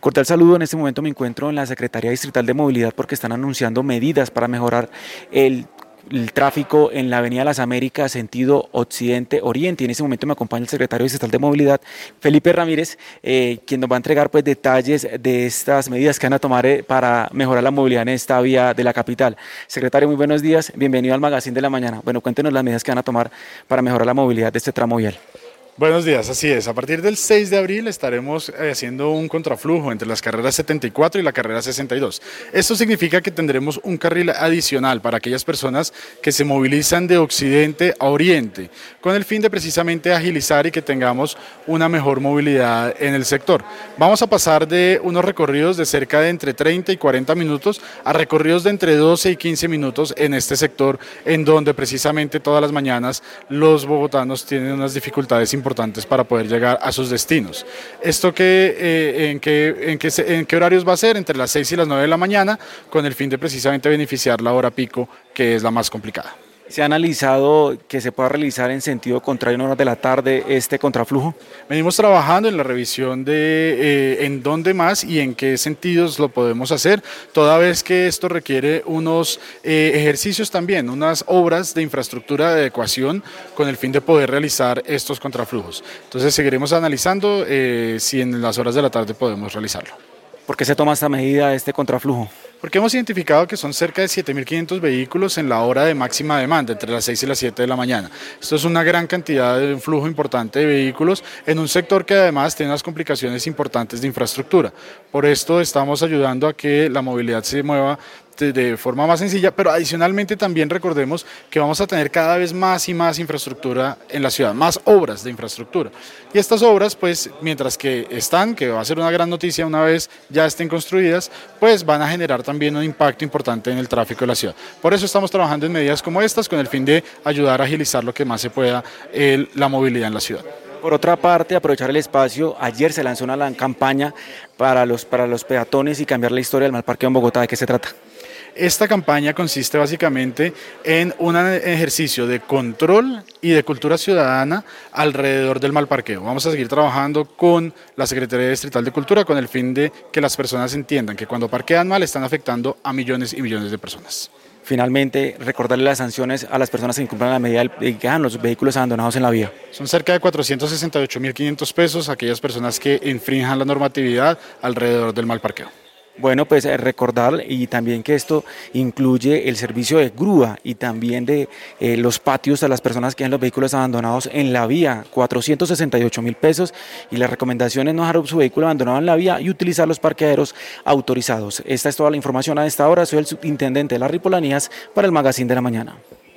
Cordial saludo, en este momento me encuentro en la Secretaría Distrital de Movilidad porque están anunciando medidas para mejorar el tráfico en la Avenida Las Américas, sentido occidente-oriente. En este momento me acompaña el secretario estatal de Movilidad, Felipe Ramírez, eh, quien nos va a entregar pues, detalles de estas medidas que van a tomar eh, para mejorar la movilidad en esta vía de la capital. Secretario, muy buenos días. Bienvenido al Magazine de la Mañana. Bueno, cuéntenos las medidas que van a tomar para mejorar la movilidad de este tramo vial. Buenos días, así es. A partir del 6 de abril estaremos eh, haciendo un contraflujo entre las carreras 74 y la carrera 62. Esto significa que tendremos un carril adicional para aquellas personas que se movilizan de occidente a oriente, con el fin de precisamente agilizar y que tengamos una mejor movilidad en el sector. Vamos a pasar de unos recorridos de cerca de entre 30 y 40 minutos a recorridos de entre 12 y 15 minutos en este sector, en donde precisamente todas las mañanas los bogotanos tienen unas dificultades importantes importantes para poder llegar a sus destinos. ¿Esto que, eh, en, qué, en, qué, en qué horarios va a ser? Entre las 6 y las 9 de la mañana, con el fin de precisamente beneficiar la hora pico, que es la más complicada. ¿Se ha analizado que se pueda realizar en sentido contrario en horas de la tarde este contraflujo? Venimos trabajando en la revisión de eh, en dónde más y en qué sentidos lo podemos hacer, toda vez que esto requiere unos eh, ejercicios también, unas obras de infraestructura de adecuación con el fin de poder realizar estos contraflujos. Entonces seguiremos analizando eh, si en las horas de la tarde podemos realizarlo. ¿Por qué se toma esta medida, este contraflujo? Porque hemos identificado que son cerca de 7.500 vehículos en la hora de máxima demanda, entre las 6 y las 7 de la mañana. Esto es una gran cantidad de un flujo importante de vehículos en un sector que además tiene unas complicaciones importantes de infraestructura. Por esto estamos ayudando a que la movilidad se mueva de forma más sencilla, pero adicionalmente también recordemos que vamos a tener cada vez más y más infraestructura en la ciudad, más obras de infraestructura. Y estas obras, pues, mientras que están, que va a ser una gran noticia una vez ya estén construidas, pues van a generar también un impacto importante en el tráfico de la ciudad. Por eso estamos trabajando en medidas como estas con el fin de ayudar a agilizar lo que más se pueda la movilidad en la ciudad. Por otra parte, aprovechar el espacio, ayer se lanzó una campaña para los, para los peatones y cambiar la historia del mal parqueo en Bogotá. ¿De qué se trata? Esta campaña consiste básicamente en un ejercicio de control y de cultura ciudadana alrededor del mal parqueo. Vamos a seguir trabajando con la Secretaría Distrital de Cultura con el fin de que las personas entiendan que cuando parquean mal están afectando a millones y millones de personas. Finalmente, recordarle las sanciones a las personas que incumplan la medida y que dejan los vehículos abandonados en la vía. Son cerca de 468.500 pesos aquellas personas que infrinjan la normatividad alrededor del mal parqueo. Bueno, pues eh, recordar y también que esto incluye el servicio de grúa y también de eh, los patios a las personas que tienen los vehículos abandonados en la vía, 468 mil pesos y la recomendación es no dejar su vehículo abandonado en la vía y utilizar los parqueaderos autorizados. Esta es toda la información a esta hora, soy el subintendente de las Ripolanías para el Magazine de la Mañana.